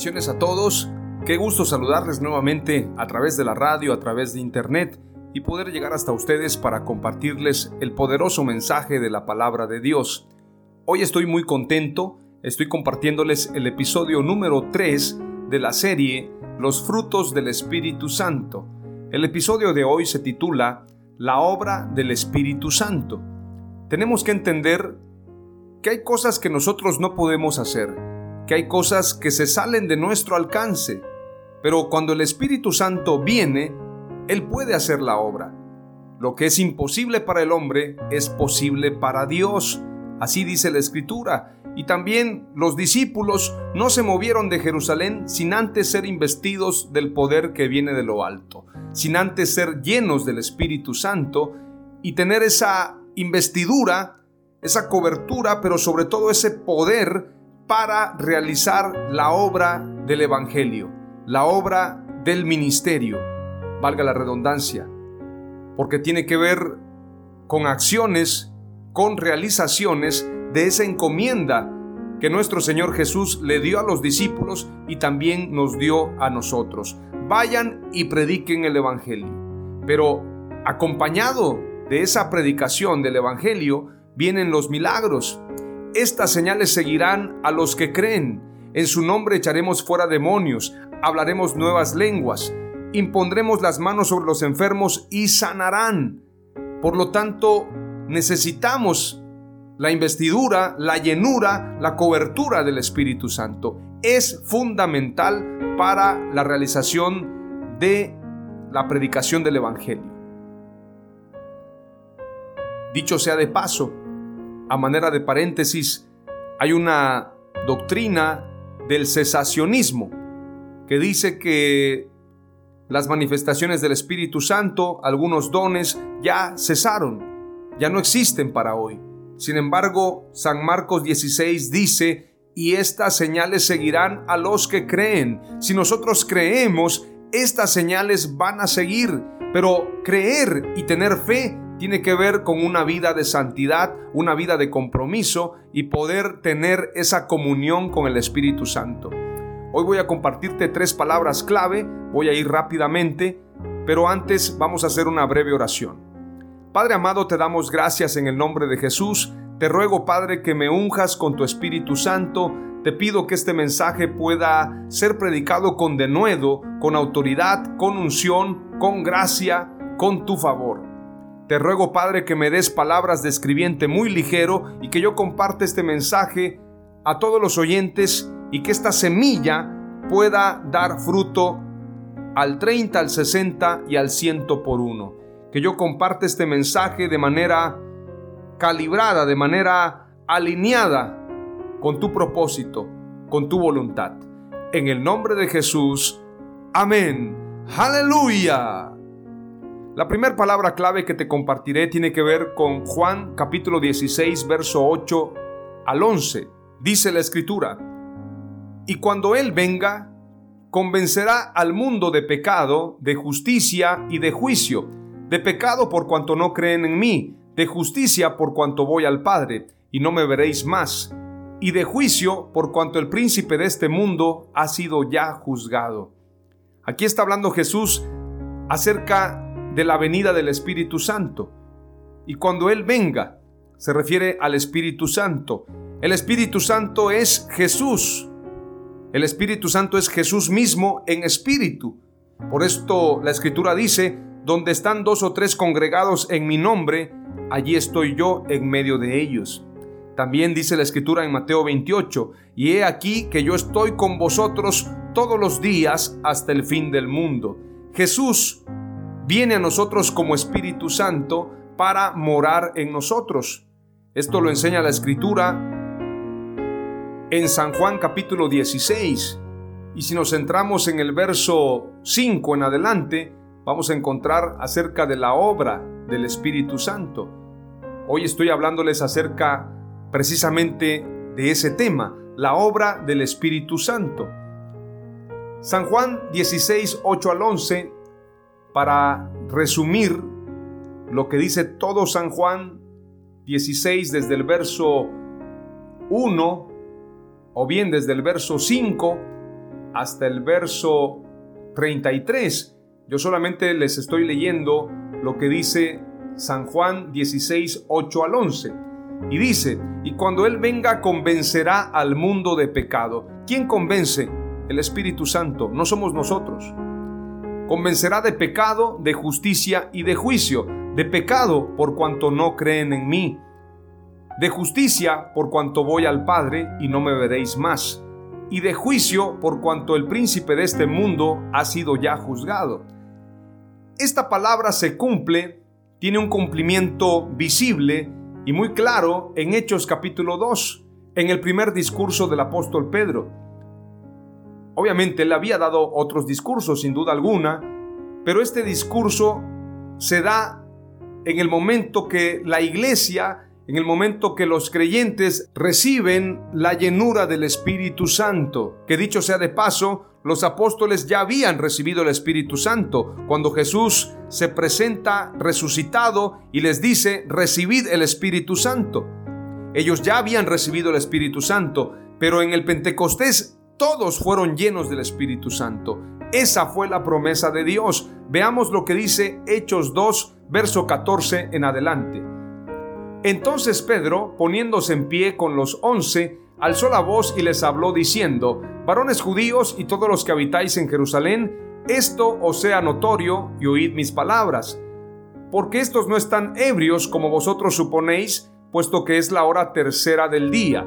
Bendiciones a todos. Qué gusto saludarles nuevamente a través de la radio, a través de internet y poder llegar hasta ustedes para compartirles el poderoso mensaje de la palabra de Dios. Hoy estoy muy contento, estoy compartiéndoles el episodio número 3 de la serie Los frutos del Espíritu Santo. El episodio de hoy se titula La obra del Espíritu Santo. Tenemos que entender que hay cosas que nosotros no podemos hacer que hay cosas que se salen de nuestro alcance, pero cuando el Espíritu Santo viene, Él puede hacer la obra. Lo que es imposible para el hombre es posible para Dios. Así dice la Escritura. Y también los discípulos no se movieron de Jerusalén sin antes ser investidos del poder que viene de lo alto, sin antes ser llenos del Espíritu Santo y tener esa investidura, esa cobertura, pero sobre todo ese poder para realizar la obra del Evangelio, la obra del ministerio, valga la redundancia, porque tiene que ver con acciones, con realizaciones de esa encomienda que nuestro Señor Jesús le dio a los discípulos y también nos dio a nosotros. Vayan y prediquen el Evangelio. Pero acompañado de esa predicación del Evangelio vienen los milagros. Estas señales seguirán a los que creen. En su nombre echaremos fuera demonios, hablaremos nuevas lenguas, impondremos las manos sobre los enfermos y sanarán. Por lo tanto, necesitamos la investidura, la llenura, la cobertura del Espíritu Santo. Es fundamental para la realización de la predicación del Evangelio. Dicho sea de paso, a manera de paréntesis, hay una doctrina del cesacionismo que dice que las manifestaciones del Espíritu Santo, algunos dones, ya cesaron, ya no existen para hoy. Sin embargo, San Marcos 16 dice, y estas señales seguirán a los que creen. Si nosotros creemos, estas señales van a seguir, pero creer y tener fe tiene que ver con una vida de santidad, una vida de compromiso y poder tener esa comunión con el Espíritu Santo. Hoy voy a compartirte tres palabras clave, voy a ir rápidamente, pero antes vamos a hacer una breve oración. Padre amado, te damos gracias en el nombre de Jesús. Te ruego, Padre, que me unjas con tu Espíritu Santo. Te pido que este mensaje pueda ser predicado con denuedo, con autoridad, con unción, con gracia, con tu favor. Te ruego, Padre, que me des palabras de escribiente muy ligero y que yo comparte este mensaje a todos los oyentes y que esta semilla pueda dar fruto al 30, al 60 y al 100 por uno. Que yo comparte este mensaje de manera calibrada, de manera alineada con tu propósito, con tu voluntad. En el nombre de Jesús. Amén. Aleluya. La primera palabra clave que te compartiré tiene que ver con Juan capítulo 16, verso 8 al 11. Dice la escritura, y cuando Él venga, convencerá al mundo de pecado, de justicia y de juicio, de pecado por cuanto no creen en mí, de justicia por cuanto voy al Padre, y no me veréis más, y de juicio por cuanto el príncipe de este mundo ha sido ya juzgado. Aquí está hablando Jesús acerca de la venida del Espíritu Santo. Y cuando Él venga, se refiere al Espíritu Santo. El Espíritu Santo es Jesús. El Espíritu Santo es Jesús mismo en espíritu. Por esto la Escritura dice, donde están dos o tres congregados en mi nombre, allí estoy yo en medio de ellos. También dice la escritura en Mateo 28, y he aquí que yo estoy con vosotros todos los días hasta el fin del mundo. Jesús viene a nosotros como Espíritu Santo para morar en nosotros. Esto lo enseña la escritura en San Juan capítulo 16. Y si nos centramos en el verso 5 en adelante, vamos a encontrar acerca de la obra del Espíritu Santo. Hoy estoy hablándoles acerca precisamente de ese tema, la obra del Espíritu Santo. San Juan 16, 8 al 11, para resumir lo que dice todo San Juan 16 desde el verso 1 o bien desde el verso 5 hasta el verso 33. Yo solamente les estoy leyendo lo que dice San Juan 16, 8 al 11. Y dice, y cuando Él venga convencerá al mundo de pecado. ¿Quién convence? El Espíritu Santo, no somos nosotros. Convencerá de pecado, de justicia y de juicio. De pecado por cuanto no creen en mí. De justicia por cuanto voy al Padre y no me veréis más. Y de juicio por cuanto el príncipe de este mundo ha sido ya juzgado. Esta palabra se cumple, tiene un cumplimiento visible y muy claro en Hechos capítulo 2, en el primer discurso del apóstol Pedro. Obviamente él había dado otros discursos, sin duda alguna, pero este discurso se da en el momento que la iglesia, en el momento que los creyentes reciben la llenura del Espíritu Santo, que dicho sea de paso, los apóstoles ya habían recibido el Espíritu Santo cuando Jesús se presenta resucitado y les dice, recibid el Espíritu Santo. Ellos ya habían recibido el Espíritu Santo, pero en el Pentecostés todos fueron llenos del Espíritu Santo. Esa fue la promesa de Dios. Veamos lo que dice Hechos 2, verso 14 en adelante. Entonces Pedro, poniéndose en pie con los once, alzó la voz y les habló diciendo, varones judíos y todos los que habitáis en Jerusalén, esto os sea notorio y oíd mis palabras, porque estos no están ebrios como vosotros suponéis, puesto que es la hora tercera del día.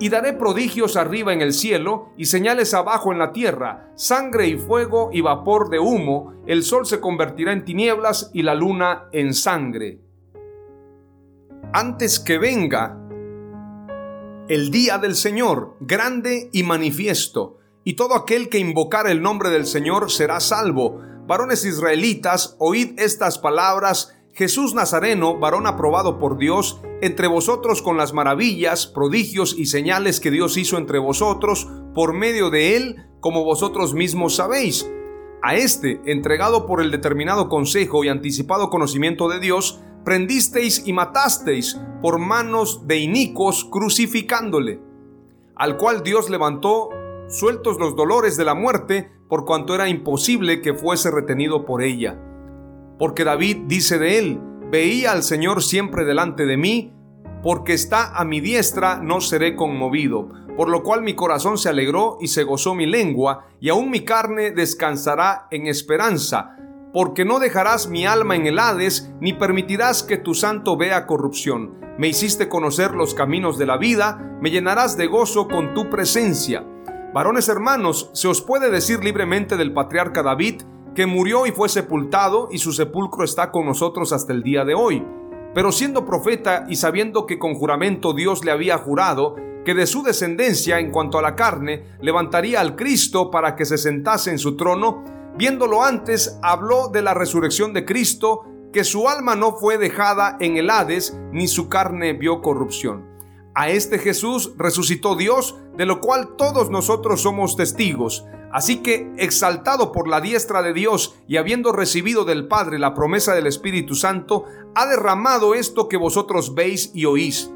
Y daré prodigios arriba en el cielo y señales abajo en la tierra, sangre y fuego y vapor de humo, el sol se convertirá en tinieblas y la luna en sangre. Antes que venga el día del Señor, grande y manifiesto, y todo aquel que invocar el nombre del Señor será salvo Varones israelitas, oíd estas palabras. Jesús Nazareno, varón aprobado por Dios, entre vosotros con las maravillas, prodigios y señales que Dios hizo entre vosotros, por medio de él, como vosotros mismos sabéis. A este, entregado por el determinado consejo y anticipado conocimiento de Dios, prendisteis y matasteis por manos de inicuos crucificándole, al cual Dios levantó, sueltos los dolores de la muerte, por cuanto era imposible que fuese retenido por ella. Porque David dice de él, veía al Señor siempre delante de mí, porque está a mi diestra no seré conmovido, por lo cual mi corazón se alegró y se gozó mi lengua, y aún mi carne descansará en esperanza, porque no dejarás mi alma en el Hades, ni permitirás que tu santo vea corrupción. Me hiciste conocer los caminos de la vida, me llenarás de gozo con tu presencia. Varones hermanos, se os puede decir libremente del patriarca David que murió y fue sepultado y su sepulcro está con nosotros hasta el día de hoy. Pero siendo profeta y sabiendo que con juramento Dios le había jurado que de su descendencia en cuanto a la carne levantaría al Cristo para que se sentase en su trono, Viéndolo antes, habló de la resurrección de Cristo, que su alma no fue dejada en el Hades, ni su carne vio corrupción. A este Jesús resucitó Dios, de lo cual todos nosotros somos testigos. Así que, exaltado por la diestra de Dios y habiendo recibido del Padre la promesa del Espíritu Santo, ha derramado esto que vosotros veis y oís.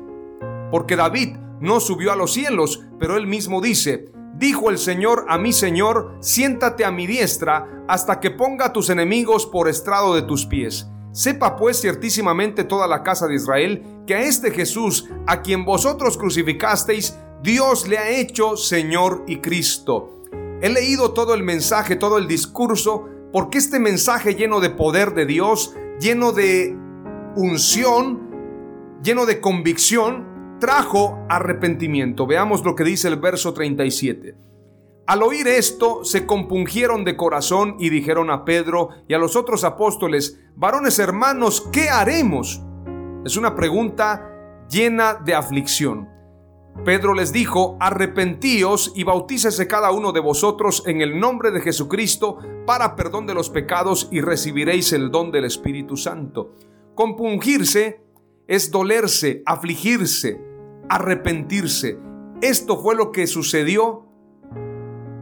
Porque David no subió a los cielos, pero él mismo dice, Dijo el Señor a mi Señor, siéntate a mi diestra hasta que ponga a tus enemigos por estrado de tus pies. Sepa pues ciertísimamente toda la casa de Israel que a este Jesús, a quien vosotros crucificasteis, Dios le ha hecho Señor y Cristo. He leído todo el mensaje, todo el discurso, porque este mensaje lleno de poder de Dios, lleno de unción, lleno de convicción, trajo arrepentimiento. Veamos lo que dice el verso 37. Al oír esto, se compungieron de corazón y dijeron a Pedro y a los otros apóstoles, varones hermanos, ¿qué haremos? Es una pregunta llena de aflicción. Pedro les dijo, arrepentíos y bautícese cada uno de vosotros en el nombre de Jesucristo para perdón de los pecados y recibiréis el don del Espíritu Santo. Compungirse es dolerse, afligirse, arrepentirse. Esto fue lo que sucedió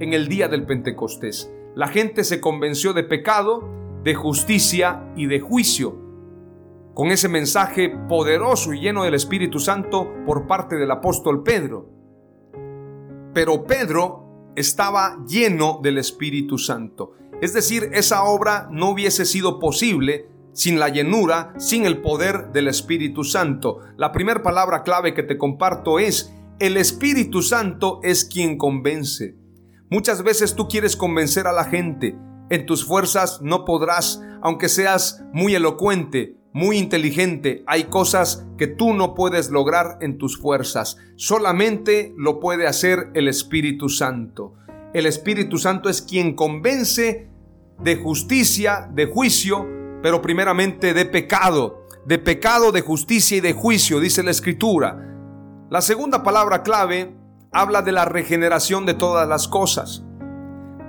en el día del Pentecostés. La gente se convenció de pecado, de justicia y de juicio. Con ese mensaje poderoso y lleno del Espíritu Santo por parte del apóstol Pedro. Pero Pedro estaba lleno del Espíritu Santo. Es decir, esa obra no hubiese sido posible sin la llenura, sin el poder del Espíritu Santo. La primera palabra clave que te comparto es, el Espíritu Santo es quien convence. Muchas veces tú quieres convencer a la gente. En tus fuerzas no podrás, aunque seas muy elocuente, muy inteligente. Hay cosas que tú no puedes lograr en tus fuerzas. Solamente lo puede hacer el Espíritu Santo. El Espíritu Santo es quien convence de justicia, de juicio, pero primeramente de pecado, de pecado, de justicia y de juicio, dice la escritura. La segunda palabra clave habla de la regeneración de todas las cosas.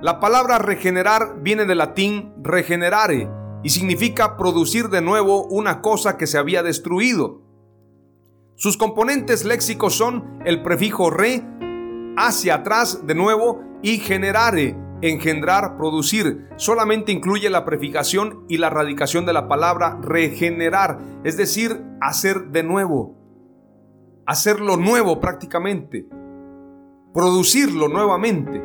La palabra regenerar viene del latín regenerare y significa producir de nuevo una cosa que se había destruido. Sus componentes léxicos son el prefijo re, hacia atrás de nuevo, y generare, engendrar, producir, solamente incluye la prefijación y la radicación de la palabra regenerar, es decir, hacer de nuevo, hacerlo nuevo prácticamente, producirlo nuevamente.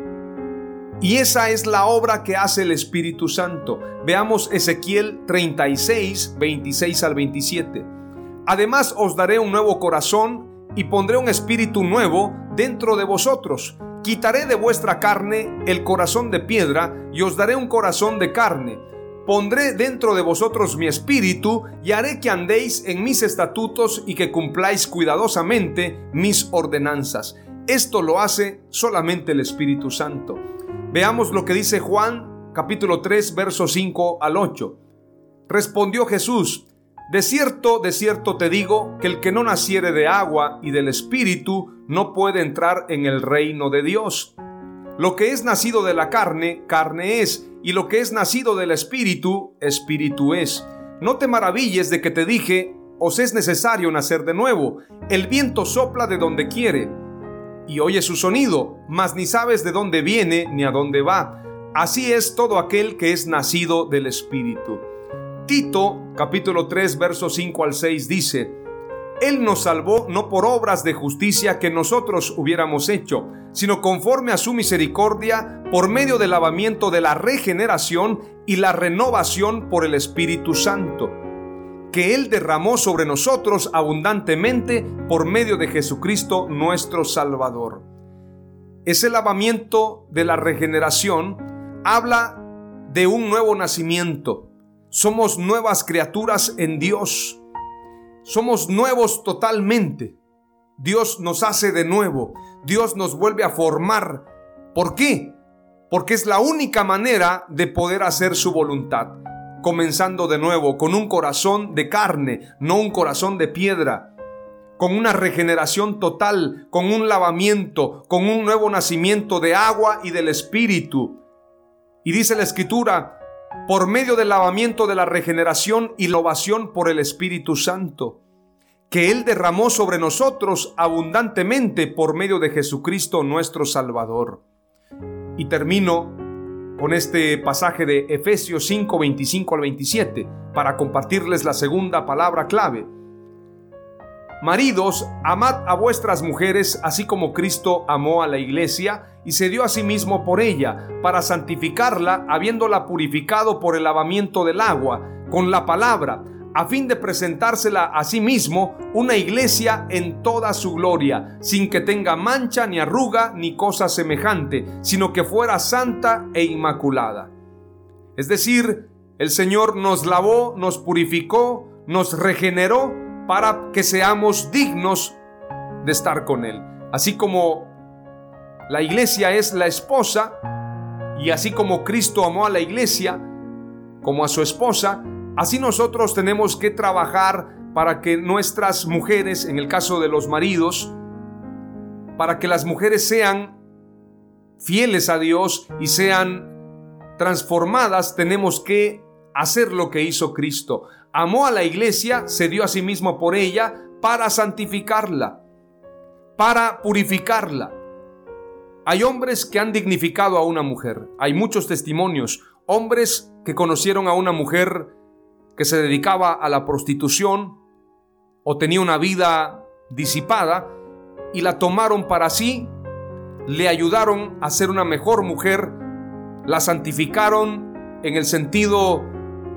Y esa es la obra que hace el Espíritu Santo. Veamos Ezequiel 36, 26 al 27. Además os daré un nuevo corazón y pondré un espíritu nuevo dentro de vosotros Quitaré de vuestra carne el corazón de piedra y os daré un corazón de carne. Pondré dentro de vosotros mi espíritu y haré que andéis en mis estatutos y que cumpláis cuidadosamente mis ordenanzas. Esto lo hace solamente el Espíritu Santo. Veamos lo que dice Juan capítulo 3 versos 5 al 8. Respondió Jesús, de cierto, de cierto te digo que el que no naciere de agua y del Espíritu no puede entrar en el reino de Dios. Lo que es nacido de la carne, carne es, y lo que es nacido del Espíritu, Espíritu es. No te maravilles de que te dije, os es necesario nacer de nuevo. El viento sopla de donde quiere, y oye su sonido, mas ni sabes de dónde viene ni a dónde va. Así es todo aquel que es nacido del Espíritu. Tito capítulo 3 versos 5 al 6 dice, Él nos salvó no por obras de justicia que nosotros hubiéramos hecho, sino conforme a su misericordia por medio del lavamiento de la regeneración y la renovación por el Espíritu Santo, que Él derramó sobre nosotros abundantemente por medio de Jesucristo nuestro Salvador. Ese lavamiento de la regeneración habla de un nuevo nacimiento, somos nuevas criaturas en Dios. Somos nuevos totalmente. Dios nos hace de nuevo. Dios nos vuelve a formar. ¿Por qué? Porque es la única manera de poder hacer su voluntad. Comenzando de nuevo con un corazón de carne, no un corazón de piedra. Con una regeneración total, con un lavamiento, con un nuevo nacimiento de agua y del Espíritu Y dice la escritura, por medio del lavamiento de la regeneración y la ovación por el Espíritu Santo, que Él derramó sobre nosotros abundantemente por medio de Jesucristo nuestro Salvador. Y termino con este pasaje de Efesios 5, 25 al 27, para compartirles la segunda palabra clave. Maridos, amad a vuestras mujeres, así como Cristo amó a la iglesia y se dio a sí mismo por ella, para santificarla, habiéndola purificado por el lavamiento del agua, con la palabra, a fin de presentársela a sí mismo una iglesia en toda su gloria, sin que tenga mancha ni arruga ni cosa semejante, sino que fuera santa e inmaculada. Es decir, el Señor nos lavó, nos purificó, nos regeneró, para que seamos dignos de estar con Él. Así como la iglesia es la esposa y así como Cristo amó a la iglesia como a su esposa, así nosotros tenemos que trabajar para que nuestras mujeres, en el caso de los maridos, para que las mujeres sean fieles a Dios y sean transformadas, tenemos que hacer lo que hizo Cristo. Amó a la iglesia, se dio a sí mismo por ella para santificarla, para purificarla. Hay hombres que han dignificado a una mujer, hay muchos testimonios, hombres que conocieron a una mujer que se dedicaba a la prostitución o tenía una vida disipada y la tomaron para sí, le ayudaron a ser una mejor mujer, la santificaron en el sentido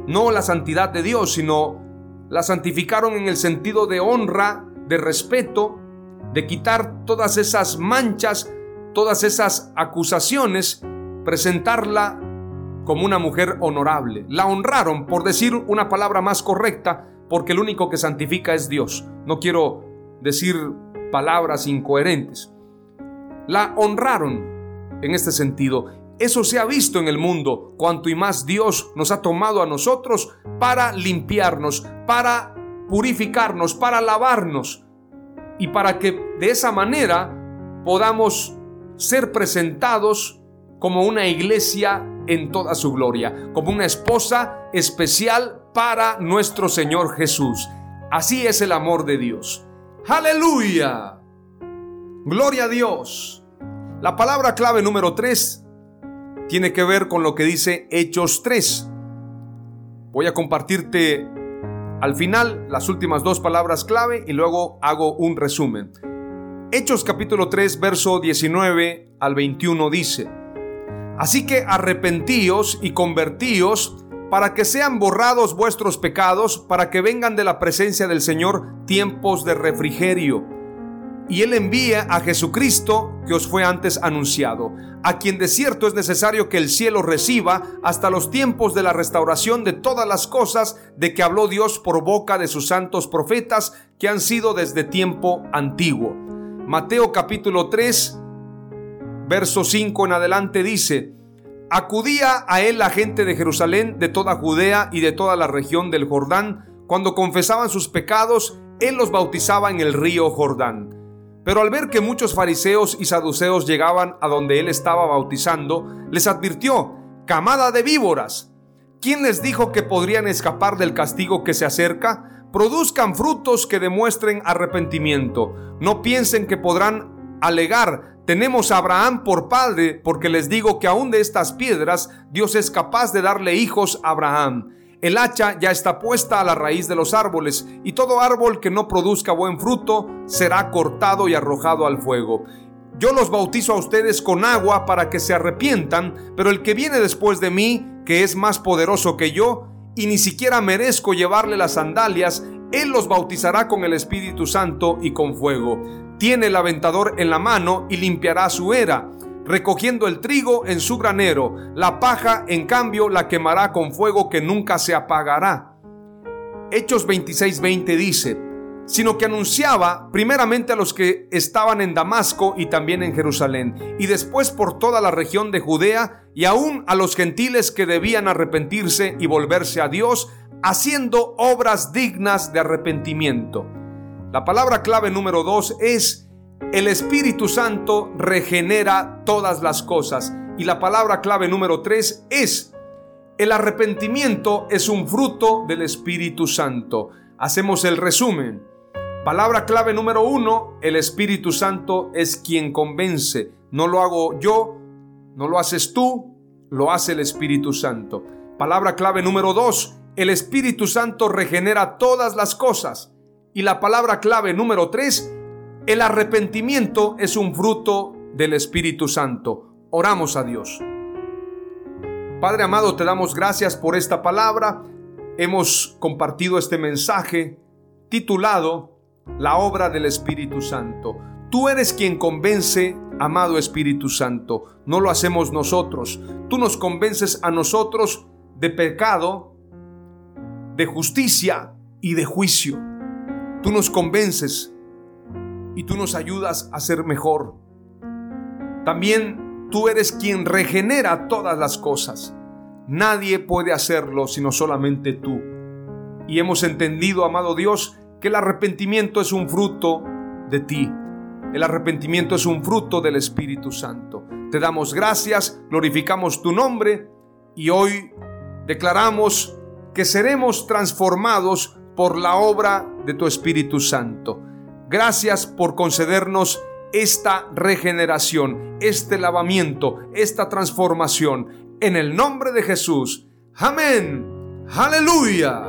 no la santidad de Dios, sino la santificaron en el sentido de honra, de respeto, de quitar todas esas manchas, todas esas acusaciones, presentarla como una mujer honorable. La honraron, por decir una palabra más correcta, porque el único que santifica es Dios. No quiero decir palabras incoherentes. La honraron en este sentido eso se ha visto en el mundo, cuanto y más Dios nos ha tomado a nosotros para limpiarnos, para purificarnos, para lavarnos y para que de esa manera podamos ser presentados como una iglesia en toda su gloria, como una esposa especial para nuestro Señor Jesús. Así es el amor de Dios. Aleluya. Gloria a Dios. La palabra clave número 3 tiene que ver con lo que dice Hechos 3. Voy a compartirte al final las últimas dos palabras clave y luego hago un resumen. Hechos capítulo 3, verso 19 al 21 dice, Así que arrepentíos y convertíos para que sean borrados vuestros pecados, para que vengan de la presencia del Señor tiempos de refrigerio y Él envía a Jesucristo que os fue antes anunciado, a quien de cierto es necesario que el cielo reciba hasta los tiempos de la restauración de todas las cosas de que habló Dios por boca de sus santos profetas que han sido desde tiempo antiguo. Mateo capítulo 3, verso 5 en adelante dice, Acudía a él la gente de Jerusalén, de toda Judea y de toda la región del Jordán, cuando confesaban sus pecados, él los bautizaba en el río Jordán. Pero al ver que muchos fariseos y saduceos llegaban a donde él estaba bautizando, les advirtió, camada de víboras, ¿quién les dijo que podrían escapar del castigo que se acerca? Produzcan frutos que demuestren arrepentimiento. No piensen que podrán alegar, tenemos a Abraham por padre, porque les digo que aún de estas piedras Dios es capaz de darle hijos a Abraham. El hacha ya está puesta a la raíz de los árboles, y todo árbol que no produzca buen fruto será cortado y arrojado al fuego. Yo los bautizo a ustedes con agua para que se arrepientan, pero el que viene después de mí, que es más poderoso que yo, y ni siquiera merezco llevarle las sandalias, él los bautizará con el Espíritu Santo y con fuego. Tiene el aventador en la mano y limpiará su era recogiendo el trigo en su granero, la paja en cambio la quemará con fuego que nunca se apagará. Hechos 26:20 dice, sino que anunciaba primeramente a los que estaban en Damasco y también en Jerusalén, y después por toda la región de Judea, y aún a los gentiles que debían arrepentirse y volverse a Dios, haciendo obras dignas de arrepentimiento. La palabra clave número 2 es el Espíritu Santo regenera todas las cosas Y la palabra clave número tres es, el arrepentimiento es un fruto del Espíritu Santo. Hacemos el resumen. Palabra clave número uno, el Espíritu Santo es quien convence. No lo hago yo, no lo haces tú, lo hace el Espíritu Santo. Palabra clave número dos, el Espíritu Santo regenera todas las cosas. Y la palabra clave número tres, el arrepentimiento es un fruto del Espíritu Santo. Oramos a Dios. Padre amado, te damos gracias por esta palabra. Hemos compartido este mensaje titulado La obra del Espíritu Santo. Tú eres quien convence, amado Espíritu Santo. No lo hacemos nosotros. Tú nos convences a nosotros de pecado, de justicia y de juicio. Tú nos convences y tú nos ayudas a ser mejor. También Tú eres quien regenera todas las cosas. Nadie puede hacerlo sino solamente tú. Y hemos entendido, amado Dios, que el arrepentimiento es un fruto de ti. El arrepentimiento es un fruto del Espíritu Santo. Te damos gracias, glorificamos tu nombre y hoy declaramos que seremos transformados por la obra de tu Espíritu Santo. Gracias por concedernos esta regeneración, este lavamiento, esta transformación. En el nombre de Jesús. Amén. Aleluya.